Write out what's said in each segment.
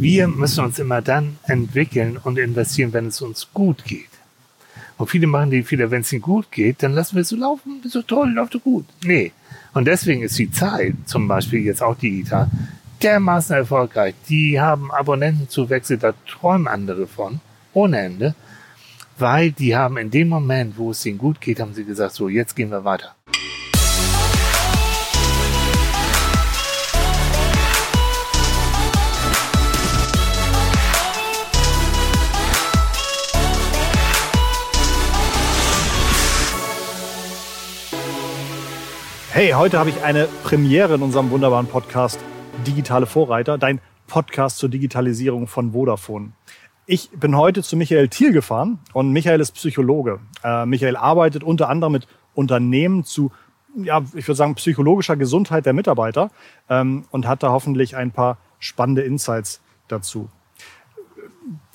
Wir müssen uns immer dann entwickeln und investieren, wenn es uns gut geht. Und viele machen die Fehler, wenn es ihnen gut geht, dann lassen wir es so laufen, so toll, läuft so gut. Nee. Und deswegen ist die Zeit, zum Beispiel jetzt auch digital, dermaßen erfolgreich. Die haben Abonnentenzuwächse, da träumen andere von, ohne Ende, weil die haben in dem Moment, wo es ihnen gut geht, haben sie gesagt, so, jetzt gehen wir weiter. Hey, heute habe ich eine Premiere in unserem wunderbaren Podcast Digitale Vorreiter, dein Podcast zur Digitalisierung von Vodafone. Ich bin heute zu Michael Thiel gefahren und Michael ist Psychologe. Äh, Michael arbeitet unter anderem mit Unternehmen zu, ja, ich würde sagen, psychologischer Gesundheit der Mitarbeiter ähm, und hat da hoffentlich ein paar spannende Insights dazu.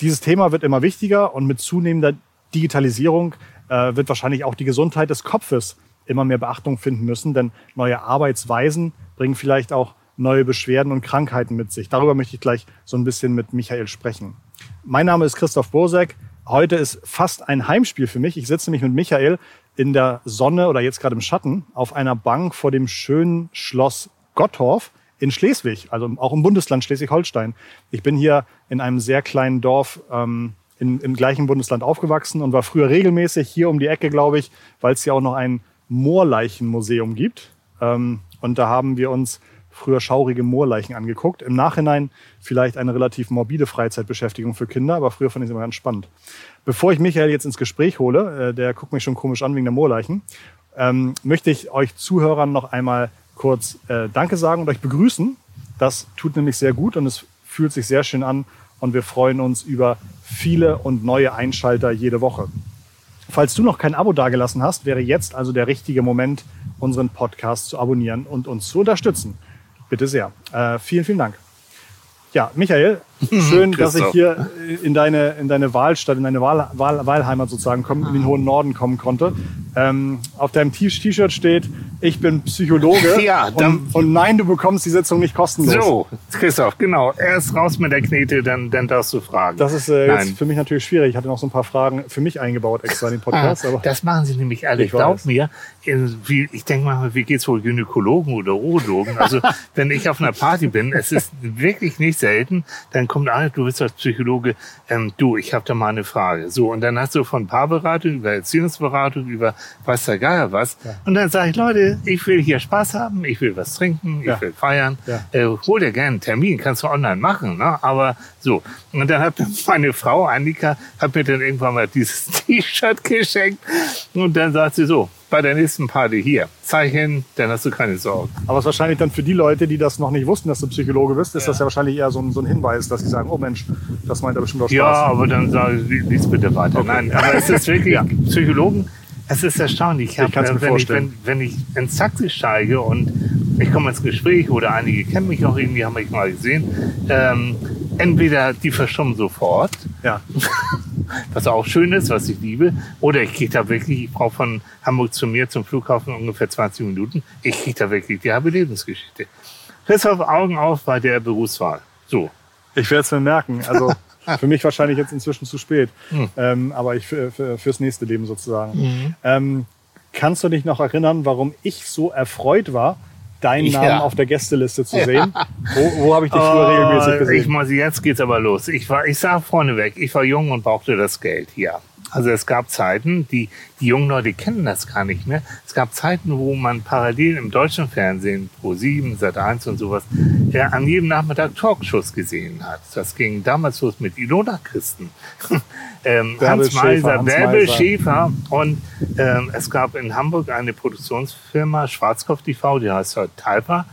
Dieses Thema wird immer wichtiger und mit zunehmender Digitalisierung äh, wird wahrscheinlich auch die Gesundheit des Kopfes immer mehr Beachtung finden müssen, denn neue Arbeitsweisen bringen vielleicht auch neue Beschwerden und Krankheiten mit sich. Darüber möchte ich gleich so ein bisschen mit Michael sprechen. Mein Name ist Christoph Bosek. Heute ist fast ein Heimspiel für mich. Ich sitze nämlich mit Michael in der Sonne oder jetzt gerade im Schatten auf einer Bank vor dem schönen Schloss Gottorf in Schleswig, also auch im Bundesland Schleswig-Holstein. Ich bin hier in einem sehr kleinen Dorf ähm, in, im gleichen Bundesland aufgewachsen und war früher regelmäßig hier um die Ecke, glaube ich, weil es hier auch noch ein Moorleichenmuseum gibt. Ähm, und da haben wir uns früher schaurige Moorleichen angeguckt. Im Nachhinein vielleicht eine relativ morbide Freizeitbeschäftigung für Kinder, aber früher fand ich es immer ganz spannend. Bevor ich Michael jetzt ins Gespräch hole, äh, der guckt mich schon komisch an wegen der Moorleichen, ähm, möchte ich euch Zuhörern noch einmal kurz äh, Danke sagen und euch begrüßen. Das tut nämlich sehr gut und es fühlt sich sehr schön an und wir freuen uns über viele und neue Einschalter jede Woche. Falls du noch kein Abo dagelassen hast, wäre jetzt also der richtige Moment, unseren Podcast zu abonnieren und uns zu unterstützen. Bitte sehr. Äh, vielen, vielen Dank. Ja, Michael, schön, dass ich hier in deine, in deine Wahlstadt, in deine Wahl, Wahl, Wahlheimat sozusagen kommen, in den hohen Norden kommen konnte. Ähm, auf deinem T-Shirt steht, ich bin Psychologe. Ja, dann, und, und, nein, du bekommst die Sitzung nicht kostenlos. So, Christoph, genau. Erst raus mit der Knete, dann, dann darfst du fragen. Das ist äh, jetzt für mich natürlich schwierig. Ich hatte noch so ein paar Fragen für mich eingebaut extra in den Podcast. Ah, aber das machen sie nämlich alle. Ich Glaub mir, wie, ich denke mal, wie geht's wohl Gynäkologen oder Urologen? Also, wenn ich auf einer Party bin, es ist wirklich nicht selten, dann kommt einer, du bist als Psychologe, ähm, du, ich habe da mal eine Frage. So, und dann hast du von Paarberatung über Erziehungsberatung, über was der Geier was. Ja. Und dann sage ich, Leute, ich will hier Spaß haben, ich will was trinken, ich ja. will feiern. Ja. Äh, hol dir gerne einen Termin, kannst du online machen, ne? Aber so. Und dann hat meine Frau, Annika, hat mir dann irgendwann mal dieses T-Shirt geschenkt. Und dann sagt sie so, bei der nächsten Party hier. Zeig hin, dann hast du keine Sorgen. Aber es ist wahrscheinlich dann für die Leute, die das noch nicht wussten, dass du Psychologe bist, ist ja. das ja wahrscheinlich eher so ein, so ein Hinweis, dass sie sagen, oh Mensch, das meint er bestimmt auch Spaß. Ja, aber dann sage ich, lies bitte weiter. Okay. Nein, aber es ist wirklich, ja. Psychologen, es ist erstaunlich. Ich, hab, ich äh, wenn, ich, wenn, wenn ich ins Taxi steige und ich komme ins Gespräch oder einige kennen mich auch irgendwie, haben mich mal gesehen, ähm, entweder die verstummen sofort, ja. was auch schön ist, was ich liebe. Oder ich kriege da wirklich, ich brauche von Hamburg zu mir zum Flughafen ungefähr 20 Minuten. Ich kriege da wirklich die halbe Lebensgeschichte. Christoph, Augen auf bei der Berufswahl. So. Ich werde es mir merken. Also für mich wahrscheinlich jetzt inzwischen zu spät. Hm. Ähm, aber ich für, für, fürs nächste Leben sozusagen. Mhm. Ähm, kannst du dich noch erinnern, warum ich so erfreut war, deinen Namen ja. auf der Gästeliste zu sehen. Ja. Wo, wo habe ich dich früher oh, regelmäßig gesehen? Ich muss, jetzt geht's aber los. Ich war, ich sag vorneweg, ich war jung und brauchte das Geld, ja. Also es gab Zeiten, die, die jungen Leute kennen das gar nicht mehr. Es gab Zeiten, wo man parallel im deutschen Fernsehen, Pro 7, Sat 1 und sowas, ja, an jedem Nachmittag Talkshows gesehen hat. Das ging damals los mit Ilona Christen, ähm, Hans Meiser, Bärbel Schäfer und ähm, es gab in Hamburg eine Produktionsfirma, Schwarzkopf TV, die heißt heute Talpa.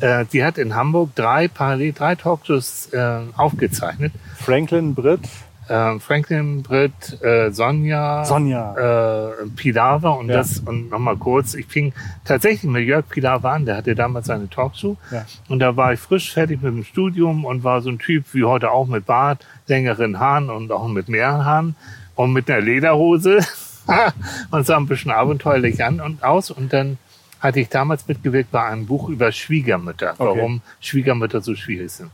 Äh, die hat in Hamburg drei parallel drei Talkshows äh, aufgezeichnet. Franklin Britt äh, Franklin, Britt, äh, Sonja, Sonja. Äh, Pilawa und ja. das und nochmal kurz. Ich fing tatsächlich mit Jörg Pilawa an, der hatte damals seine Talkshow ja. und da war ich frisch fertig mit dem Studium und war so ein Typ wie heute auch mit Bart, längeren Haaren und auch mit mehreren Haaren und mit einer Lederhose und sah ein bisschen abenteuerlich an und aus und dann hatte ich damals mitgewirkt bei einem Buch über Schwiegermütter, warum okay. Schwiegermütter so schwierig sind.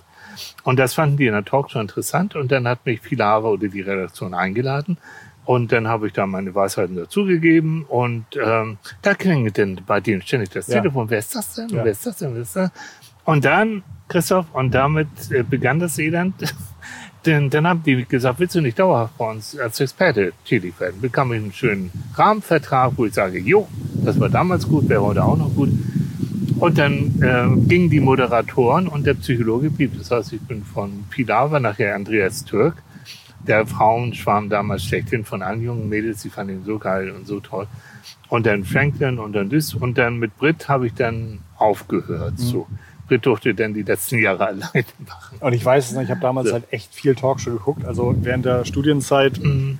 Und das fanden die in der Talkshow interessant. Und dann hat mich Pilara oder die Redaktion eingeladen. Und dann habe ich da meine Weisheiten dazugegeben. Und ähm, da klingelt dann bei denen ständig das Ja. Telefon. Wer ist das denn? Ja. Wer ist das denn? Wer ist das? Und dann, Christoph, und damit äh, begann das Elend. Denn dann haben die gesagt, willst du nicht dauerhaft bei uns als Experte tätig werden? Bekam ich einen schönen Rahmenvertrag, wo ich sage, jo, das war damals gut, wäre heute auch noch gut. Und dann äh, gingen die Moderatoren und der Psychologe blieb. Das heißt, ich bin von Pilawa nachher Andreas Türk. Der Frauenschwarm damals schlechthin von allen jungen Mädels, die fanden ihn so geil und so toll. Und dann Franklin und dann das. Und dann mit Brit habe ich dann aufgehört. So. Brit durfte dann die letzten Jahre alleine machen. Und ich weiß es noch, ich habe damals So. halt echt viel Talkshow geguckt. Also während der Studienzeit Mhm.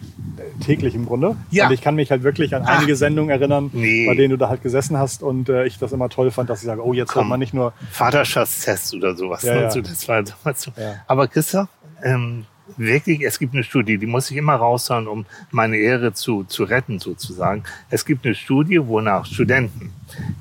Täglich im Grunde. Ja. Und ich kann mich halt wirklich an Ach. einige Sendungen erinnern, Nee. bei denen du da halt gesessen hast und äh, ich das immer toll fand, dass ich sage, oh, jetzt hört man nicht nur Vaterschaftstest oder sowas. Ja, ne? ja. Das war damals so. Ja. Aber Christoph, ähm, wirklich, es gibt eine Studie, die muss ich immer raushauen, um meine Ehre zu, zu retten sozusagen. Es gibt eine Studie, wonach Studenten,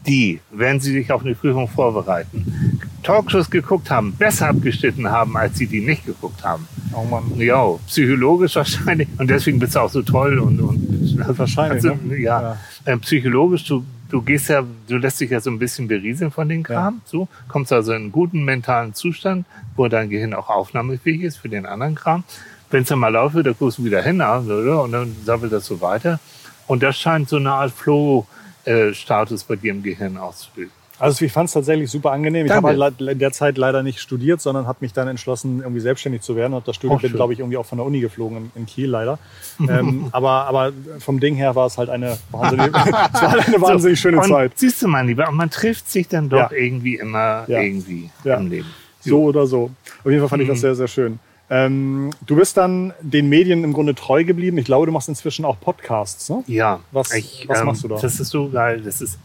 die, wenn sie sich auf eine Prüfung vorbereiten, Talkshows geguckt haben, besser abgeschnitten haben, als sie die nicht geguckt haben. Oh Mann. Ja, psychologisch wahrscheinlich. Und deswegen bist du auch so toll und, und Wahrscheinlich, also, ne? ja. Ja. Ähm, psychologisch, du, du gehst ja, du lässt dich ja so ein bisschen berieseln von den Kram. So, kommst also in einen guten mentalen Zustand, wo dein Gehirn auch aufnahmefähig ist für den anderen Kram. Wenn es dann mal läuft, da guckst du wieder hin oder? und dann sammelt das so weiter. Und das scheint so eine Art Flow-Status bei dir im Gehirn auszubilden. Also ich fand es tatsächlich super angenehm. Ich Danke. habe halt in der Zeit leider nicht studiert, sondern habe mich dann entschlossen, irgendwie selbstständig zu werden. Und das Studium Auch bin, glaube ich, irgendwie auch von der Uni geflogen in, in Kiel leider. ähm, aber, aber vom Ding her war es halt eine wahnsinnig, halt eine wahnsinnig schöne und Zeit. Siehst du, mein Lieber, und man trifft sich dann doch Ja. irgendwie immer Ja. irgendwie Ja. im Leben. So oder so. Auf jeden Fall fand ich Mhm. das sehr, sehr schön. Ähm, du bist dann den Medien im Grunde treu geblieben. Ich glaube, du machst inzwischen auch Podcasts, ne? Ja. Was- was ähm, machst du da? Das ist so geil. Das ist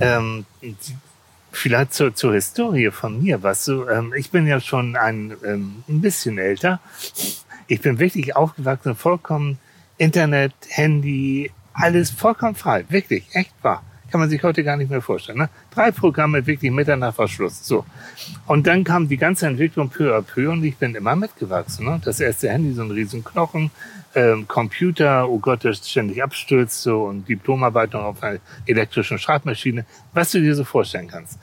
ähm, vielleicht zur, zur Historie von mir. Was du, ähm, ich bin ja schon ein, ähm, ein bisschen älter. Ich bin wirklich aufgewachsen, vollkommen Internet, Handy, alles vollkommen frei. Wirklich, echt wahr. Kann man sich heute gar nicht mehr vorstellen. Ne? Drei Programme wirklich miteinander Verschluss. So. Und dann kam die ganze Entwicklung peu à peu und ich bin immer mitgewachsen. Ne? Das erste Handy, so ein riesen Knochen, ähm, Computer, oh Gott, der ständig abstürzt so, und Diplomarbeit noch auf einer elektrischen Schreibmaschine, was du dir so vorstellen kannst.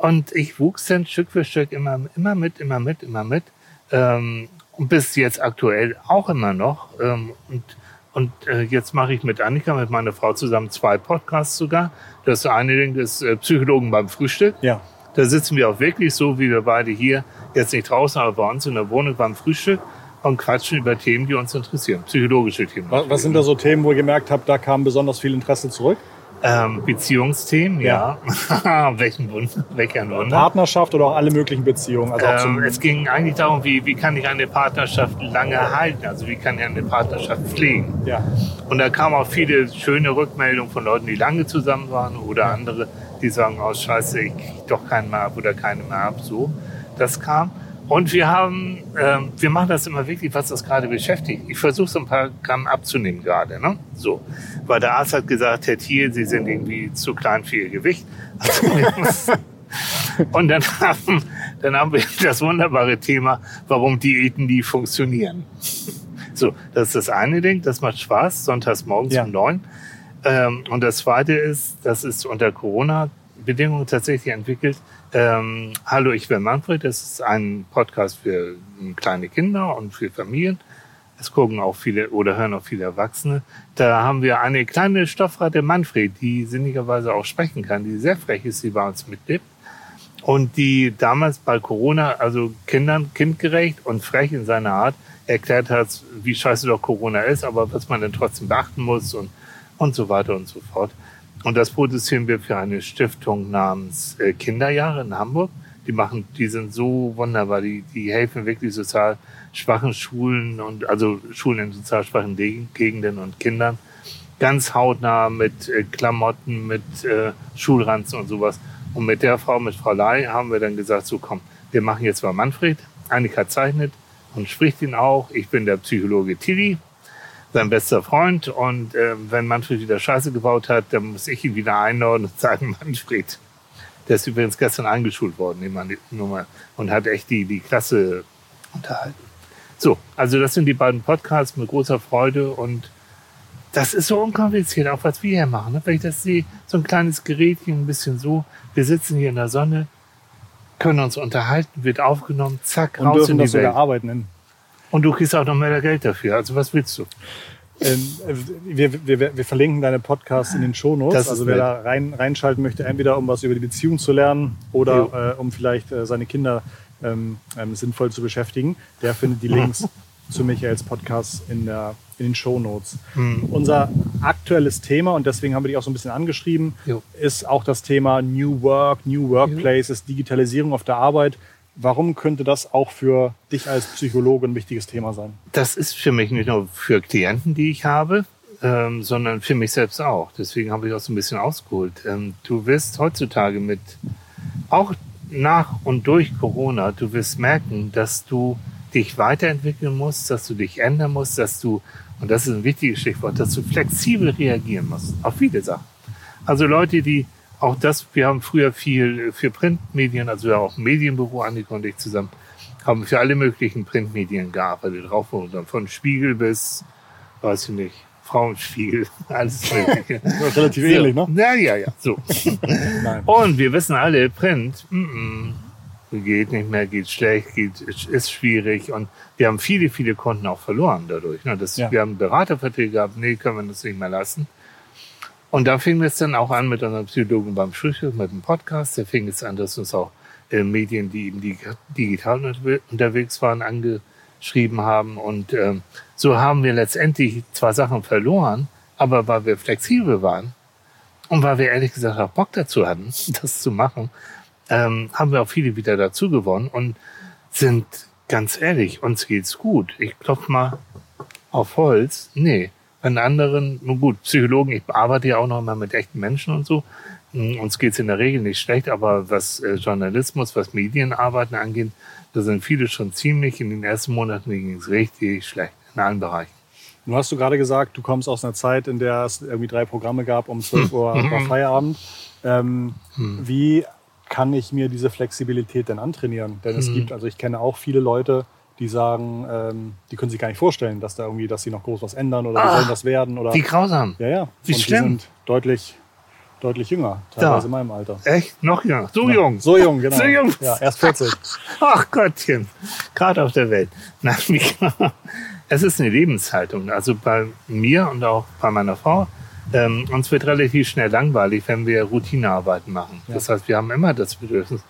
Und ich wuchs dann Stück für Stück immer, immer mit, immer mit, immer mit. Ähm, und bis jetzt aktuell auch immer noch. Ähm, und und äh, jetzt mache ich mit Annika, mit meiner Frau zusammen zwei Podcasts sogar. Das eine Ding ist äh, Psychologen beim Frühstück. Ja. Da sitzen wir auch wirklich so, wie wir beide hier, jetzt nicht draußen, aber bei uns in der Wohnung beim Frühstück und quatschen über Themen, die uns interessieren. Psychologische Themen. Was, was sind da so Themen, wo ihr gemerkt habt, da kam besonders viel Interesse zurück? Ähm, Beziehungsthemen, ja. Welchen Wunder, welcher Wunder. Partnerschaft oder auch alle möglichen Beziehungen? Also Ähm, es ging eigentlich darum, wie, wie kann ich eine Partnerschaft lange halten? Also wie kann ich eine Partnerschaft pflegen? ja. Und da kamen auch viele schöne Rückmeldungen von Leuten, die lange zusammen waren oder andere, die sagen, oh scheiße, ich krieg doch keinen mehr ab oder keine mehr ab. So, das kam. Und wir haben, ähm, wir machen das immer wirklich, was das gerade beschäftigt. Ich versuche so ein paar Gramm abzunehmen gerade, ne? So. Weil der Arzt hat gesagt, Herr Thiel, Sie sind irgendwie zu klein für Ihr Gewicht. Also, und dann haben, dann haben wir das wunderbare Thema, warum Diäten nie funktionieren. So, das ist das eine Ding, das macht Spaß, sonntags morgens Ja. um neun. Ähm, und das zweite ist, das ist unter Corona-Bedingungen tatsächlich entwickelt. Ähm, Hallo, ich bin Manfred. Das ist ein Podcast für kleine Kinder und für Familien. Es gucken auch viele oder hören auch viele Erwachsene. Da haben wir eine kleine Stoffratte Manfred, die sinnigerweise auch sprechen kann, die sehr frech ist, die bei uns mitlebt. Und die damals bei Corona, also Kindern kindgerecht und frech in seiner Art, erklärt hat, wie scheiße doch Corona ist, aber was man dann trotzdem beachten muss und, und so weiter und so fort. Und das produzieren wir für eine Stiftung namens äh, Kinderjahre in Hamburg. Die machen, die sind so wunderbar, die, die helfen wirklich sozial schwachen Schulen und also Schulen in sozial schwachen De- Gegenden und Kindern ganz hautnah mit äh, Klamotten, mit äh, Schulranzen und sowas. Und mit der Frau, mit Frau Lai, haben wir dann gesagt, so komm, wir machen jetzt mal Manfred. Annika zeichnet und spricht ihn auch. Ich bin der Psychologe Tilly, sein bester Freund. Und äh, wenn Manfred wieder Scheiße gebaut hat, dann muss ich ihn wieder einordnen und sagen, Manfred, Der ist übrigens gestern eingeschult worden, nur mal, und hat echt die, die Klasse unterhalten. So, also das sind die beiden Podcasts mit großer Freude und das ist so unkompliziert, auch was wir hier machen. Ne? Wenn ich das sehe, so ein kleines Gerätchen, ein bisschen so, wir sitzen hier in der Sonne, können uns unterhalten, wird aufgenommen, zack, und raus in die das Welt. Arbeit nennen. Und du kriegst auch noch mehr Geld dafür. Also was willst du? Ähm, wir, wir, wir, verlinken deine Podcasts in den Shownotes. Also wer da rein, reinschalten möchte, entweder um was über die Beziehung zu lernen oder äh, um vielleicht äh, seine Kinder ähm, ähm, sinnvoll zu beschäftigen, der findet die Links zu Michaels Podcast in, der, in den Show Notes. Mhm. Unser aktuelles Thema, und deswegen haben wir dich auch so ein bisschen angeschrieben, jo. ist auch das Thema New Work, New Workplaces, jo. Digitalisierung auf der Arbeit. Warum könnte das auch für dich als Psychologe ein wichtiges Thema sein? Das ist für mich nicht nur für Klienten, die ich habe, ähm, sondern für mich selbst auch. Deswegen habe ich auch so ein bisschen ausgeholt. Ähm, du wirst heutzutage mit, auch nach und durch Corona, du wirst merken, dass du dich weiterentwickeln musst, dass du dich ändern musst, dass du, und das ist ein wichtiges Stichwort, dass du flexibel reagieren musst auf viele Sachen. Also Leute, die auch das, wir haben früher viel für Printmedien, also wir haben auch ein Medienbüro, Annika und ich zusammen, haben für alle möglichen Printmedien gearbeitet, drauf und dann von Spiegel bis, weiß ich nicht, Frauenspiegel, alles mögliche. relativ ähnlich, ne? Ja, ja, ja, so. und wir wissen alle, Print, mm -mm, geht nicht mehr, geht schlecht, geht, ist schwierig. Und wir haben viele, viele Kunden auch verloren dadurch. Ne? Das, ja. Wir haben Beraterverträge gehabt, nee, können wir das nicht mehr lassen. Und da fing es dann auch an mit unserem Psychologen beim Frühstück, mit dem Podcast. Da fing es an, dass uns auch äh, Medien, die eben digital unterwegs waren, angeschrieben haben. Und ähm, so haben wir letztendlich zwar Sachen verloren, aber weil wir flexibel waren und weil wir ehrlich gesagt auch Bock dazu hatten, das zu machen, ähm, haben wir auch viele wieder dazu gewonnen und sind ganz ehrlich, uns geht's gut. Ich klopf mal auf Holz. Nee, an anderen, nun gut, Psychologen, ich arbeite ja auch noch mal mit echten Menschen und so. Hm, uns geht's in der Regel nicht schlecht, aber was äh, Journalismus, was Medienarbeiten angeht, da sind viele schon ziemlich, in den ersten Monaten ging's richtig schlecht in allen Bereichen. Nun hast du gerade gesagt, du kommst aus einer Zeit, in der es irgendwie drei Programme gab, um 12 Uhr war Feierabend. Ähm, hm. Wie kann ich mir diese Flexibilität denn antrainieren? Denn es mhm. gibt, also ich kenne auch viele Leute, die sagen, ähm, die können sich gar nicht vorstellen, dass da irgendwie, dass sie noch groß was ändern oder die sollen was werden oder. Wie grausam. Ja, ja. Wie Und schlimm. Die sind deutlich, deutlich jünger, teilweise ja. in meinem Alter. Echt? Noch jünger? So ja. jung? So jung, genau. So jung? Ja, erst 40. Ach Gottchen. Gerade auf der Welt. Nein, es ist eine Lebenshaltung. Also bei mir und auch bei meiner Frau ähm, uns wird relativ schnell langweilig, wenn wir Routinearbeiten machen. Ja. Das heißt, wir haben immer das Bedürfnis,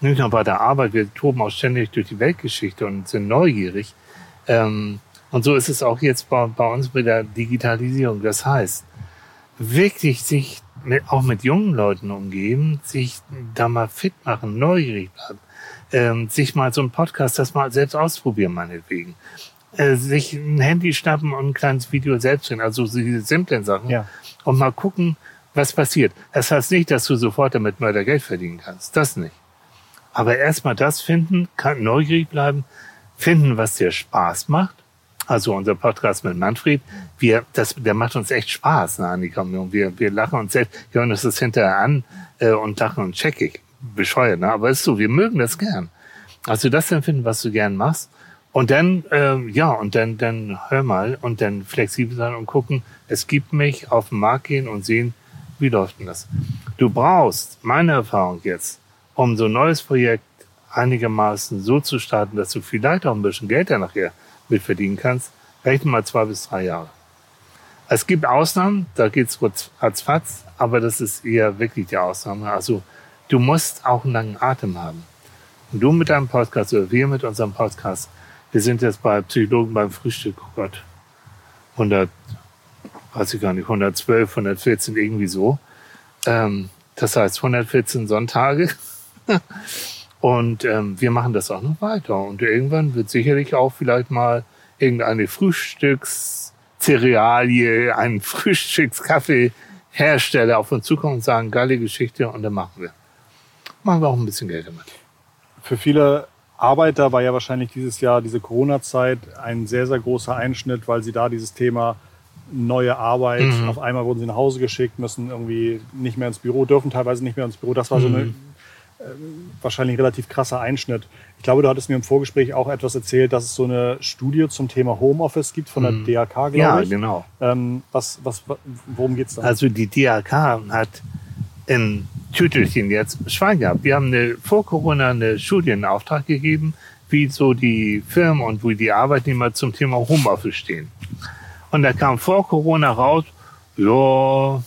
nicht nur bei der Arbeit, wir toben auch ständig durch die Weltgeschichte und sind neugierig. Ähm, und so ist es auch jetzt bei, bei uns mit der Digitalisierung. Das heißt, wirklich sich mit, auch mit jungen Leuten umgeben, sich da mal fit machen, neugierig bleiben, ähm, sich mal so ein Podcast, das mal selbst ausprobieren, meinetwegen äh, sich ein Handy schnappen und ein kleines Video selbst drehen, also diese simplen Sachen. Ja. Und mal gucken, was passiert. Das heißt nicht, dass du sofort damit Mörder Geld verdienen kannst. Das nicht. Aber erstmal das finden, neugierig bleiben, finden, was dir Spaß macht. Also unser Podcast mit Manfred, wir, das, der macht uns echt Spaß, ne, Annika. Und wir, wir lachen uns selbst, hören uns das hinterher an äh, und lachen und checkig. Bescheuert, ne? Aber ist so, wir mögen das gern. Also das empfinden, was du gern machst. Und dann, ähm, ja, und dann, dann hör mal und dann flexibel sein und gucken, es gibt mich auf den Markt gehen und sehen, wie läuft denn das? Du brauchst, meine Erfahrung jetzt, um so ein neues Projekt einigermaßen so zu starten, dass du vielleicht auch ein bisschen Geld da nachher mit verdienen kannst, rechne mal zwei bis drei Jahre. Es gibt Ausnahmen, da geht's ratzfatz, aber das ist eher wirklich die Ausnahme. Also du musst auch einen langen Atem haben. Und du mit deinem Podcast oder wir mit unserem Podcast wir sind jetzt bei Psychologen beim Frühstück, oh Gott, 100, weiß ich gar nicht, 112, 114, irgendwie so. Ähm, das heißt 114 Sonntage. und ähm, wir machen das auch noch weiter. Und irgendwann wird sicherlich auch vielleicht mal irgendeine Frühstückszerealie, ein Frühstückskaffeehersteller auf uns zukommen und sagen, geile Geschichte und dann machen wir. Machen wir auch ein bisschen Geld damit. Für viele Arbeiter war ja wahrscheinlich dieses Jahr, diese Corona-Zeit, ein sehr, sehr großer Einschnitt, weil sie da dieses Thema neue Arbeit, mhm. auf einmal wurden sie nach Hause geschickt, müssen irgendwie nicht mehr ins Büro, dürfen teilweise nicht mehr ins Büro. Das war mhm. so eine, wahrscheinlich ein relativ krasser Einschnitt. Ich glaube, du hattest mir im Vorgespräch auch etwas erzählt, dass es so eine Studie zum Thema Homeoffice gibt von der Mhm. DAK, glaube Ja, ich. genau. Ähm, was, was, worum geht's da? Also die DRK hat in Tütelchen jetzt Schwein gehabt. Wir haben eine, vor Corona eine Studie in Auftrag gegeben, wie so die Firmen und wie die Arbeitnehmer zum Thema Homeoffice stehen. Und da kam vor Corona raus, ja,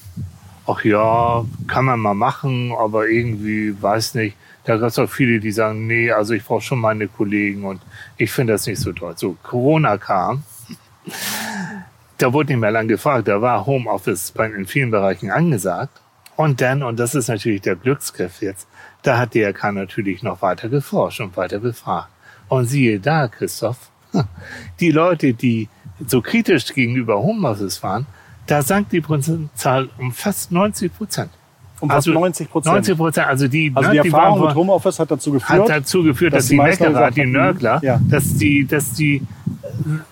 ach ja, kann man mal machen, aber irgendwie, weiß nicht. Da gab es auch viele, die sagen, nee, also ich brauche schon meine Kollegen und ich finde das nicht so toll. So, Corona kam, da wurde nicht mehr lang gefragt, da war Homeoffice in vielen Bereichen angesagt. Und dann, und das ist natürlich der Glücksgriff jetzt, da hat DRK natürlich noch weiter geforscht und weiter befragt. Und siehe da, Christoph, die Leute, die so kritisch gegenüber Homeoffice waren, da sank die Prozentzahl um fast 90 Prozent. um fast 90 Prozent. 90 Prozent, also die, Also ne, die Erfahrung mit Homeoffice hat dazu geführt, hat dazu geführt, dass dass, die Meckerer, die Nörgler, ja. dass die, dass die äh,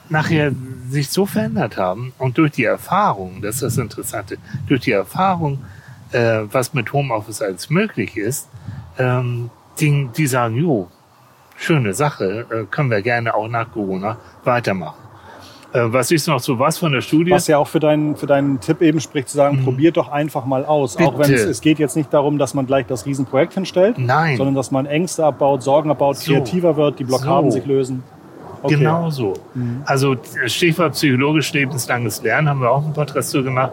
nachher sich so verändert haben und durch die Erfahrung, das ist das Interessante, durch die Erfahrung, äh, was mit Homeoffice als möglich ist, ähm, die, die sagen, jo, schöne Sache, äh, können wir gerne auch nach Corona weitermachen. Äh, was ist noch so was von der Studie? was ja auch für deinen, für deinen Tipp eben spricht, zu sagen, probiert doch einfach mal aus. Auch wenn Mhm. Bitte. es, es geht jetzt nicht darum, dass man gleich das Riesenprojekt hinstellt, Nein. sondern dass man Ängste abbaut, Sorgen abbaut, So. kreativer wird, die Blockaden So. sich lösen. Okay. Mhm. Genau so. Also Stichwort psychologisch lebenslanges Lernen haben wir auch einen Podcast zu gemacht.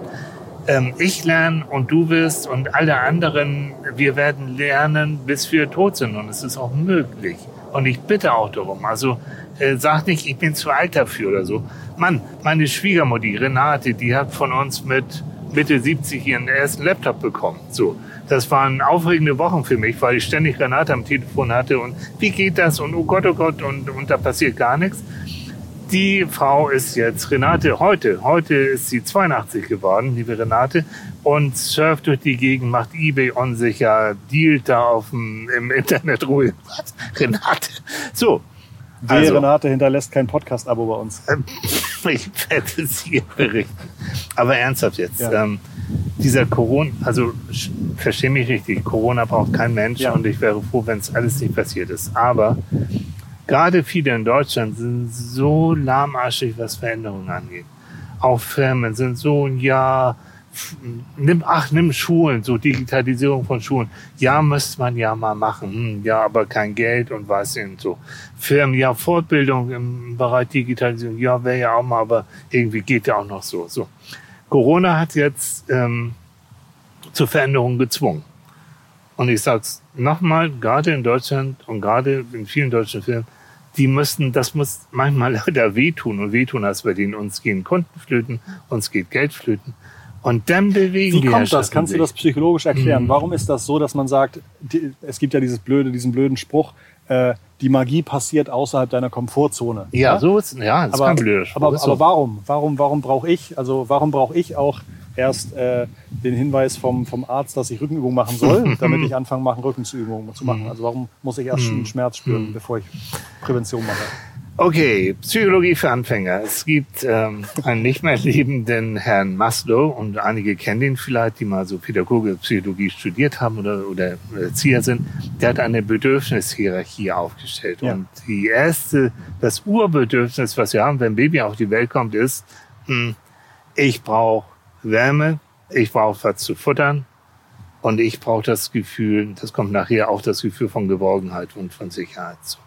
Ähm, ich lerne und du wirst und alle anderen, wir werden lernen, bis wir tot sind und es ist auch möglich. Und ich bitte auch darum. Also äh, sag nicht, ich bin zu alt dafür oder so. Mann, meine Schwiegermutti Renate, die hat von uns mit Mitte 70 ihren ersten Laptop bekommen. So, das waren aufregende Wochen für mich, weil ich ständig Renate am Telefon hatte und wie geht das und oh Gott, oh Gott und, und da passiert gar nichts. Die Frau ist jetzt Renate heute. Heute ist sie 82 geworden, liebe Renate, und surft durch die Gegend, macht eBay unsicher, dealt da auf dem, im Internet. Was? Renate. So. Wehe, Also, Renate hinterlässt kein Podcast-Abo bei uns. ähm, ich werde es hier berichten. Aber ernsthaft jetzt. Ja. Ähm, dieser Corona, also sch- versteh mich richtig, Corona braucht kein Mensch Ja. und ich wäre froh, wenn es alles nicht passiert ist. Aber gerade viele in Deutschland sind so lahmarschig, was Veränderungen angeht. Auch Firmen sind so, ja, f- nimm, ach, nimm Schulen, so Digitalisierung von Schulen. Ja, müsste man ja mal machen. Hm, ja, aber kein Geld und was und so. Firmen, ja, Fortbildung im Bereich Digitalisierung, ja, wäre ja auch mal, aber irgendwie geht ja auch noch so. so. Corona hat jetzt ähm, zur Veränderung gezwungen. Und ich sag's nochmal, gerade in Deutschland und gerade in vielen deutschen Firmen, die müssen, das muss manchmal leider wehtun. Und wehtun heißt bei denen, uns gehen Kunden flöten, uns geht Geld flöten. Und dann bewegen Wie die kommt das? Kannst du das psychologisch erklären? Mhm. Warum ist das so, dass man sagt, die, es gibt ja dieses blöde, diesen blöden Spruch, äh, die Magie passiert außerhalb deiner Komfortzone. Ja, so ist, ja, das ist aber, kein blöder Spruch, aber, ist aber so. warum? Warum, warum brauche ich, also warum brauche ich auch erst äh, den Hinweis vom, vom Arzt, dass ich Rückenübungen machen soll, damit ich anfange, machen, Rückenübungen zu machen? Also warum muss ich erst einen Schmerz spüren, bevor ich Prävention mache? Okay, Psychologie für Anfänger. Es gibt ähm, einen nicht mehr lebenden Herrn Maslow und einige kennen ihn vielleicht, die mal so Pädagoge Psychologie studiert haben oder, oder Erzieher sind. Der hat eine Bedürfnishierarchie aufgestellt. Ja. Und die erste, das Urbedürfnis, was wir haben, wenn Baby auf die Welt kommt, ist, hm, ich brauche Wärme, ich brauche was zu futtern und ich brauche das Gefühl, das kommt nachher auch das Gefühl von Geborgenheit und von Sicherheit. So.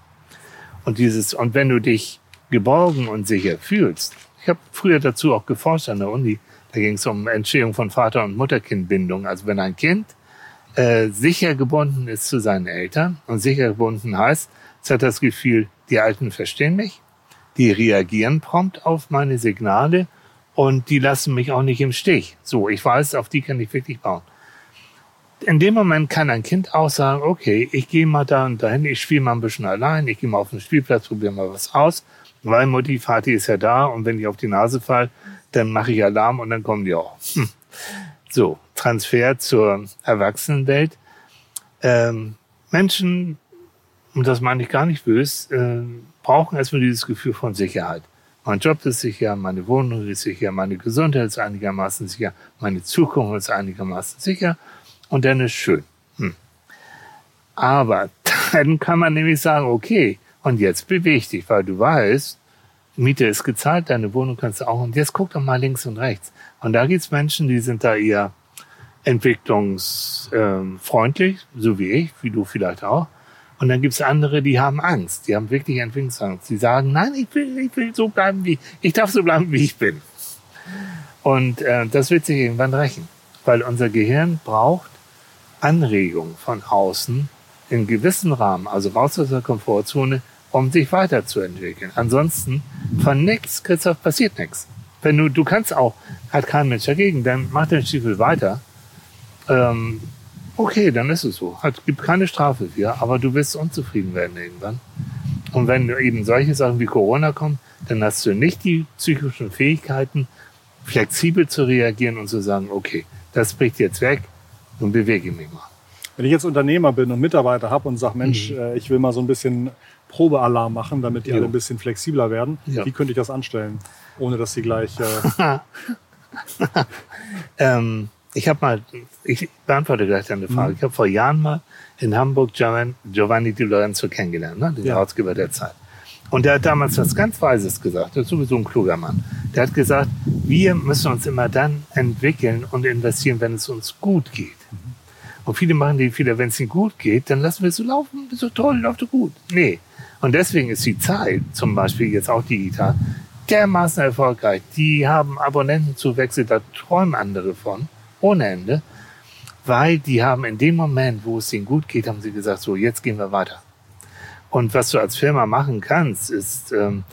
Und dieses, und wenn du dich geborgen und sicher fühlst, ich habe früher dazu auch geforscht an der Uni, da ging es um Entstehung von Vater- und Mutterkindbindung. Also wenn ein Kind äh, sicher gebunden ist zu seinen Eltern und sicher gebunden heißt, es hat das Gefühl, die Alten verstehen mich, die reagieren prompt auf meine Signale und die lassen mich auch nicht im Stich. So, ich weiß, auf die kann ich wirklich bauen in dem Moment kann ein Kind auch sagen, okay, ich gehe mal da und dahin, ich spiele mal ein bisschen allein, ich gehe mal auf den Spielplatz, probiere mal was aus, weil Mutti, Vati ist ja da und wenn ich auf die Nase fall, dann mache ich Alarm und dann kommen die auch. Hm. So, Transfer zur Erwachsenenwelt. Ähm, Menschen, und das meine ich gar nicht böse, äh, brauchen erstmal dieses Gefühl von Sicherheit. Mein Job ist sicher, meine Wohnung ist sicher, meine Gesundheit ist einigermaßen sicher, meine Zukunft ist einigermaßen sicher und dann ist schön. Hm. Aber dann kann man nämlich sagen, okay, und jetzt beweg dich, weil du weißt, Miete ist gezahlt, deine Wohnung kannst du auch, und jetzt guck doch mal links und rechts. Und da gibt's Menschen, die sind da eher entwicklungsfreundlich, so wie ich, wie du vielleicht auch. Und dann gibt's andere, die haben Angst, die haben wirklich Entwicklungsangst. Die sagen, nein, ich will, ich will so bleiben, wie ich darf so bleiben, wie ich bin. Und äh, das wird sich irgendwann rächen, weil unser Gehirn braucht Anregung von außen in gewissen Rahmen, also raus aus der Komfortzone, um sich weiterzuentwickeln. Ansonsten von nichts, Christoph, passiert nichts. Wenn du, du kannst auch, hat kein Mensch dagegen, dann mach den Stiefel weiter. Ähm, okay, dann ist es so. Hat, gibt keine Strafe für, aber du wirst unzufrieden werden irgendwann. Und wenn eben solche Sachen wie Corona kommen, dann hast du nicht die psychischen Fähigkeiten, flexibel zu reagieren und zu sagen, okay, das bricht jetzt weg, nun bewege ich mich mal. Wenn ich jetzt Unternehmer bin und Mitarbeiter habe und sage, Mensch, mhm. ich will mal so ein bisschen Probealarm machen, damit die jo. alle ein bisschen flexibler werden, ja. wie könnte ich das anstellen, ohne dass sie gleich... Äh ähm, ich habe mal, ich beantworte gleich deine Frage. Mhm. Ich habe vor Jahren mal in Hamburg Giovanni Di Lorenzo kennengelernt, ne? den ja. Herausgeber der Zeit. Und der hat damals was ganz Weises gesagt. Der ist sowieso ein kluger Mann. Der hat gesagt, wir müssen uns immer dann entwickeln und investieren, wenn es uns gut geht. Und viele machen die Fehler, wenn es ihnen gut geht, dann lassen wir es so laufen, ist so toll, läuft so gut. Nee. Und deswegen ist die Zeit, zum Beispiel jetzt auch digital, dermaßen erfolgreich. Die haben Abonnentenzuwächse, da träumen andere von, ohne Ende. Weil die haben in dem Moment, wo es ihnen gut geht, haben sie gesagt, so, jetzt gehen wir weiter. Und was du als Firma machen kannst, ist ähm,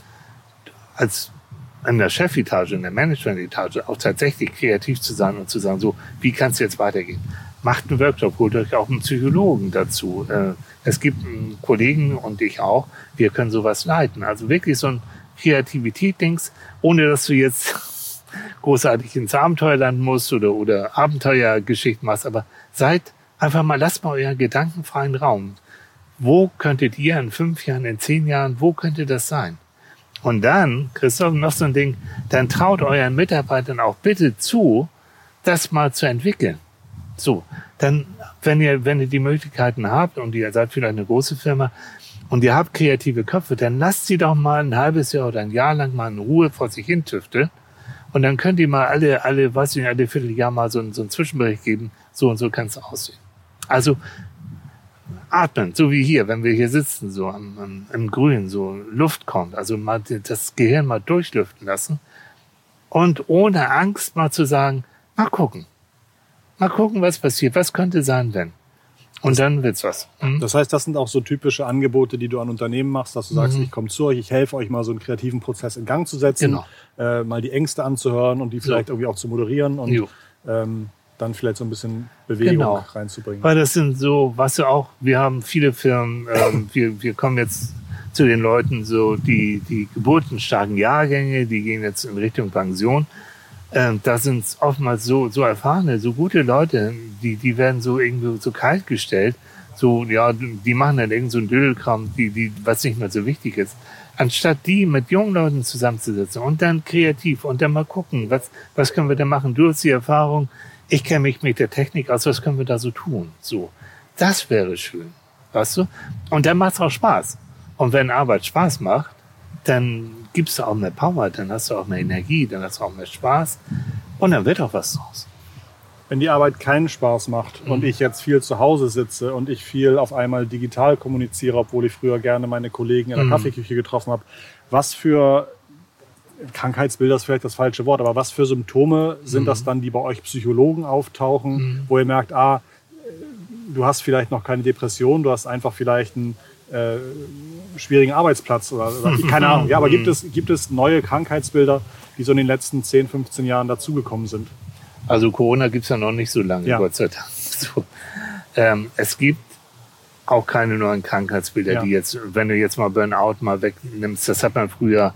als an der Chefetage, in der Managementetage auch tatsächlich kreativ zu sein und zu sagen, so, wie kann es jetzt weitergehen? Macht einen Workshop, holt euch auch einen Psychologen dazu. Äh, es gibt einen Kollegen und ich auch, wir können sowas leiten. Also wirklich so ein Kreativität-Dings, ohne dass du jetzt großartig ins Abenteuer landen musst oder, oder Abenteuergeschichten machst, aber seid einfach mal, lasst mal euren gedankenfreien Raum. Wo könntet ihr in fünf Jahren, in zehn Jahren, wo könnte das sein? Und dann, Christoph, noch so ein Ding, dann traut euren Mitarbeitern auch bitte zu, das mal zu entwickeln. So, dann, wenn ihr, wenn ihr die Möglichkeiten habt und ihr seid vielleicht eine große Firma und ihr habt kreative Köpfe, dann lasst sie doch mal ein halbes Jahr oder ein Jahr lang mal in Ruhe vor sich hin tüfteln. Und dann könnt ihr mal alle, alle, weiß ich nicht, alle Vierteljahr mal so, so einen Zwischenbericht geben. So und so kann es aussehen. Also, atmen, so wie hier, wenn wir hier sitzen, so am, am, im Grün, so Luft kommt, also mal das Gehirn mal durchlüften lassen und ohne Angst mal zu sagen, mal gucken, mal gucken, was passiert, was könnte sein, wenn. Und dann wird's was. Mhm. Das heißt, das sind auch so typische Angebote, die du an Unternehmen machst, dass du sagst, mhm. ich komme zu euch, ich helfe euch mal so einen kreativen Prozess in Gang zu setzen, genau. äh, mal die Ängste anzuhören und die vielleicht so. irgendwie auch zu moderieren und ähm, dann vielleicht so ein bisschen Bewegung genau. reinzubringen. Weil das sind so, was ja auch, wir haben viele Firmen, ähm, wir, wir kommen jetzt zu den Leuten so, die, die geburtenstarken Jahrgänge, die gehen jetzt in Richtung Pension. Ähm, da sind oftmals so, so erfahrene, so gute Leute, die, die werden so irgendwie so kalt gestellt. So, ja, die machen dann irgend so ein Dödelkram, die, die, was nicht mehr so wichtig ist. Anstatt die mit jungen Leuten zusammenzusetzen und dann kreativ und dann mal gucken, was, was können wir da machen? Du hast die Erfahrung, ich kenne mich mit der Technik aus, was können wir da so tun? So, das wäre schön, weißt du? Und dann macht es auch Spaß. Und wenn Arbeit Spaß macht, dann gibst du auch mehr Power, dann hast du auch mehr Energie, dann hast du auch mehr Spaß und dann wird auch was draus. Wenn die Arbeit keinen Spaß macht mhm. und ich jetzt viel zu Hause sitze und ich viel auf einmal digital kommuniziere, obwohl ich früher gerne meine Kollegen in der mhm. Kaffeeküche getroffen habe, was für Krankheitsbilder ist vielleicht das falsche Wort, aber was für Symptome sind mhm. das dann, die bei euch Psychologen auftauchen, mhm. wo ihr merkt, ah, du hast vielleicht noch keine Depression, du hast einfach vielleicht einen äh, schwierigen Arbeitsplatz oder, oder keine Ahnung. Ja, aber gibt es, gibt es neue Krankheitsbilder, die so in den letzten 10, 15 Jahren dazugekommen sind? Also Corona gibt's ja noch nicht so lange, ja. Gott sei Dank. So. Ähm, es gibt auch keine neuen Krankheitsbilder, ja. die jetzt, wenn du jetzt mal Burnout mal wegnimmst, das hat man früher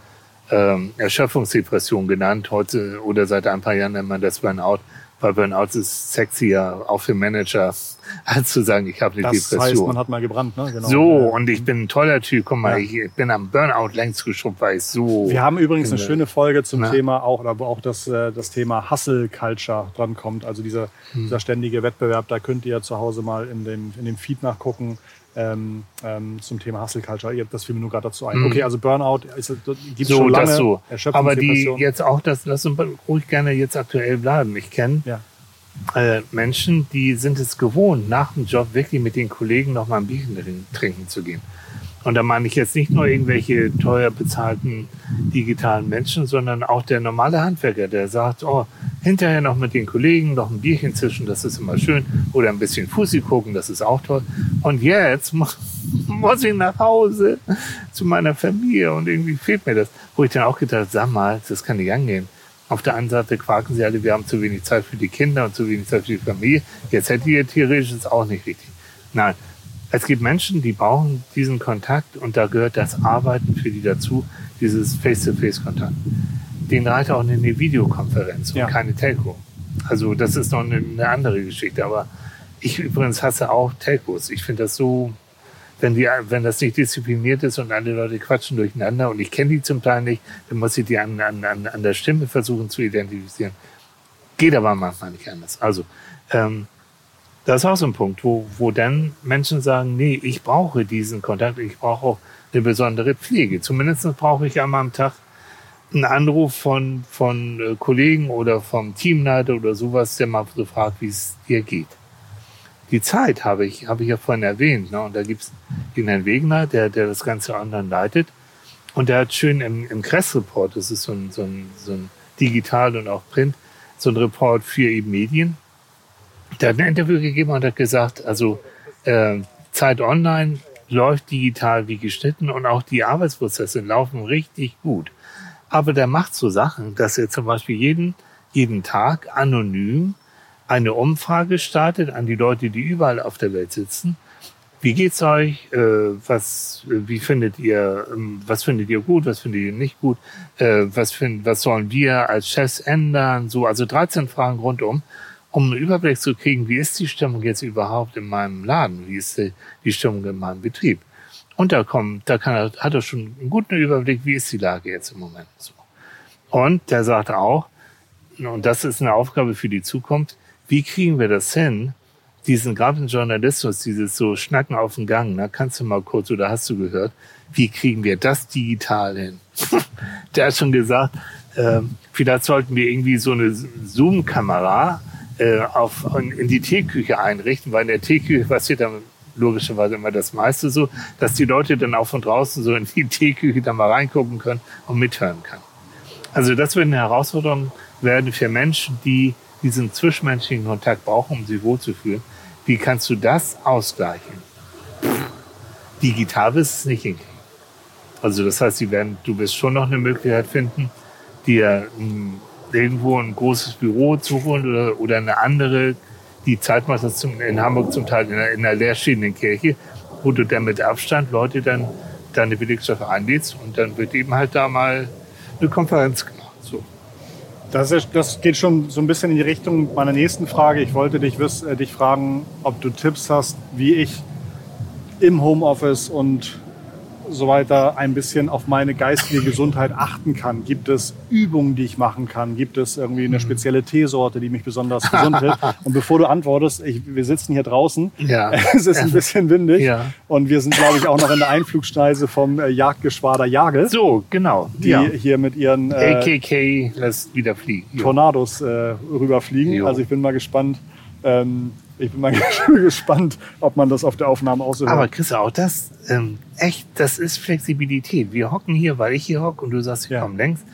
ähm, Erschöpfungsdepression genannt. Heute oder seit ein paar Jahren nennt man das Burnout. Weil Burnout ist sexier, auch für Manager, als zu sagen, ich habe eine das Depression. heißt, man hat mal gebrannt, ne? Genau. so, und ich bin ein toller Typ. Guck mal, Ja. ich bin am Burnout längst geschubbt, weil ich so... Wir haben übrigens eine Ja. schöne Folge zum Ja. Thema auch, oder wo auch das, äh, das Thema Hustle Culture drankommt. Also dieser, Hm. dieser ständige Wettbewerb, da könnt ihr zu Hause mal in dem, in dem Feed nachgucken. Ähm, ähm, zum Thema Hustle Culture. Ihr- Das fiel mir nur gerade dazu ein. Mhm. Okay, also Burnout ist, gibt so, schon lange. das so. Aber die jetzt auch, das lass uns ruhig gerne jetzt aktuell bleiben. Ich kenne Ja. äh, Menschen, die sind es gewohnt, nach dem Job wirklich mit den Kollegen noch mal ein Bierchen trin- trinken zu gehen. Und da meine ich jetzt nicht nur irgendwelche teuer bezahlten digitalen Menschen, sondern auch der normale Handwerker, der sagt, oh, hinterher noch mit den Kollegen noch ein Bierchen zischen, das ist immer schön. Oder ein bisschen Fussi gucken, das ist auch toll. Und jetzt mu- muss ich nach Hause zu meiner Familie und irgendwie fehlt mir das. Wo ich dann auch gedacht, sag mal, das kann nicht angehen. Auf der einen Seite quaken sie alle, wir haben zu wenig Zeit für die Kinder und zu wenig Zeit für die Familie. Jetzt hätte ihr theoretisch auch nicht richtig. Nein, es gibt Menschen, die brauchen diesen Kontakt und da gehört das Arbeiten für die dazu, dieses Face-to-Face-Kontakt. Den reicht auch eine Videokonferenz und Ja. keine Telco. Also das ist noch eine, eine andere Geschichte. Aber ich übrigens hasse auch Telcos. Ich finde das so, wenn, die, wenn das nicht diszipliniert ist und alle Leute quatschen durcheinander und ich kenne die zum Teil nicht, dann muss ich die an, an, an, an der Stimme versuchen zu identifizieren. Geht aber manchmal nicht anders. Also, ähm, das ist auch so ein Punkt, wo, wo dann Menschen sagen, nee, ich brauche diesen Kontakt, ich brauche auch eine besondere Pflege. Zumindest brauche ich einmal am Tag einen Anruf von, von äh, Kollegen oder vom Teamleiter oder sowas, der mal so fragt, wie es dir geht. Die Zeit habe ich, habe ich ja vorhin erwähnt. Ne? Und da gibt's den Herrn Wegner, der, der das Ganze online leitet. Und der hat schön im, im Kress-Report, das ist so ein, so, ein, so ein digital und auch Print, so ein Report für eben Medien. Der hat ein Interview gegeben und hat gesagt, also äh, Zeit online läuft digital wie geschnitten und auch die Arbeitsprozesse laufen richtig gut. Aber der macht so Sachen, dass er zum Beispiel jeden, jeden Tag anonym eine Umfrage startet an die Leute, die überall auf der Welt sitzen. Wie geht's euch? Äh, was, wie findet ihr, ähm, was findet ihr gut? Was findet ihr nicht gut? Äh, was find, was sollen wir als Chefs ändern? So, also 13 Fragen rundum, um einen Überblick zu kriegen, wie ist die Stimmung jetzt überhaupt in meinem Laden? Wie ist die, Stimmung in meinem Betrieb? Und da kommt, da kann er, hat er schon einen guten Überblick, wie ist die Lage jetzt im Moment. So. Und der sagt auch, und das ist eine Aufgabe für die Zukunft, wie kriegen wir das hin, diesen gerade Journalismus, dieses so Schnacken auf dem Gang, da kannst du mal kurz oder hast du gehört, wie kriegen wir das digital hin? der hat schon gesagt, ähm, vielleicht sollten wir irgendwie so eine Zoom-Kamera äh, auf, in die Teeküche einrichten, weil in der Teeküche passiert dann logischerweise immer das meiste so, dass die Leute dann auch von draußen so in die Teeküche dann mal reingucken können und mithören können. Also das wird eine Herausforderung werden für Menschen, die diesen zwischenmenschlichen Kontakt brauchen, um sich wohlzufühlen. Wie kannst du das ausgleichen? Digital wirst du es nicht hinkriegen. Also das heißt, sie werden, du wirst schon noch eine Möglichkeit finden, dir m, irgendwo ein großes Büro zu holen oder, oder eine andere, die Zeit macht das zum, in Hamburg zum Teil in einer, in einer leerstehenden Kirche, wo du dann mit Abstand Leute dann deine Belegschaft einlädst und dann wird eben halt da mal eine Konferenz gemacht. So. Das, ist, das geht schon so ein bisschen in die Richtung meiner nächsten Frage. Ich wollte dich, wiss, äh, dich fragen, ob du Tipps hast, wie ich im Homeoffice und so weiter ein bisschen auf meine geistige Gesundheit achten kann. Gibt es Übungen, die ich machen kann? Gibt es irgendwie eine spezielle Teesorte, die mich besonders gesund hält? Und bevor du antwortest, ich, wir sitzen hier draußen. Ja. Es ist ein bisschen windig. Ja. Und wir sind, glaube ich, auch noch in der Einflugschneise vom äh, Jagdgeschwader Jagel, So, genau. die ja. hier mit ihren äh, AKK lässt wieder fliegen. Tornados äh, rüberfliegen. Jo. Also ich bin mal gespannt. Ähm, ich bin mal gespannt, ob man das auf der Aufnahme auch so Aber hört. Chris, auch das, ähm, echt, das ist Flexibilität. Wir hocken hier, weil ich hier hocke und du sagst, wir Ja. kommen längst.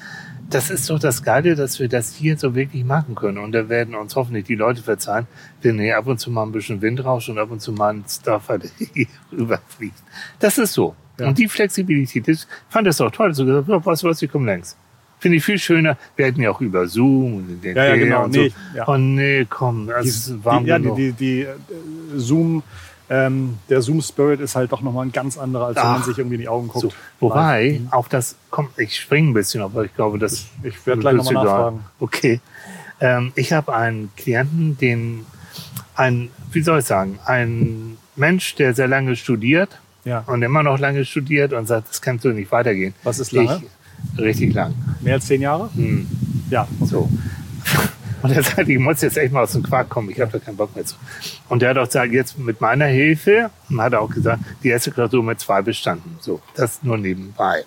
Das ist doch das Geile, dass wir das hier so wirklich machen können. Und da werden uns hoffentlich die Leute verzeihen, wenn hier ab und zu mal ein bisschen Windrausch und ab und zu mal ein Staffer hier rüberfliegt. Das ist so. Ja. Und die Flexibilität, ich fand das auch toll. So gesagt, ja, was, was, ich komme längst. Finde ich viel schöner. Wir hätten ja auch über Zoom und den Ja, ja, genau. und Nee, so. ja. Oh nee, komm, also Die, ist warm die, ja, die, die, die äh, Zoom, ähm, der Zoom Spirit ist halt doch nochmal ein ganz anderer, als wenn man Ach. sich irgendwie in die Augen guckt. So, wobei, auch das kommt, ich springe ein bisschen, aber ich glaube, das Ich werde gleich das nochmal nachfragen. Okay. Ähm, ich habe einen Klienten, den ein, wie soll ich sagen, ein Mensch, der sehr lange studiert Ja. und immer noch lange studiert und sagt, das kann so nicht weitergehen. Was ist lange? Ich, richtig lang. Mehr als zehn Jahre? Hm. Ja. So. Und er sagt, ich muss jetzt echt mal aus dem Quark kommen, ich habe da keinen Bock mehr zu. Und der hat auch gesagt, jetzt mit meiner Hilfe, und hat er auch gesagt, die erste Klausur mit zwei bestanden. So, das nur nebenbei.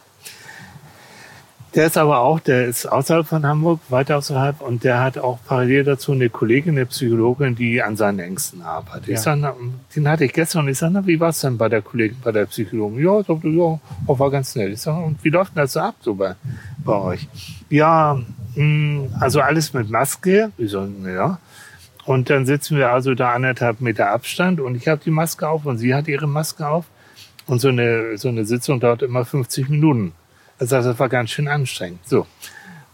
Der ist aber auch, der ist außerhalb von Hamburg, weiter außerhalb, und der hat auch parallel dazu eine Kollegin, eine Psychologin, die an seinen Ängsten arbeitet. Ja. Ich sag, den hatte ich gestern und ich sage, wie war's denn bei der Kollegin, bei der Psychologin? Ja, er, ja, oh, war ganz nett. Ich sage, und wie läuft denn das so ab so bei, bei euch? Ja, mh, also alles mit Maske. Ich so, ja. Und dann sitzen wir also da anderthalb Meter Abstand und ich habe die Maske auf und sie hat ihre Maske auf. Und so eine, so eine Sitzung dauert immer 50 Minuten. Das heißt, das war ganz schön anstrengend. So.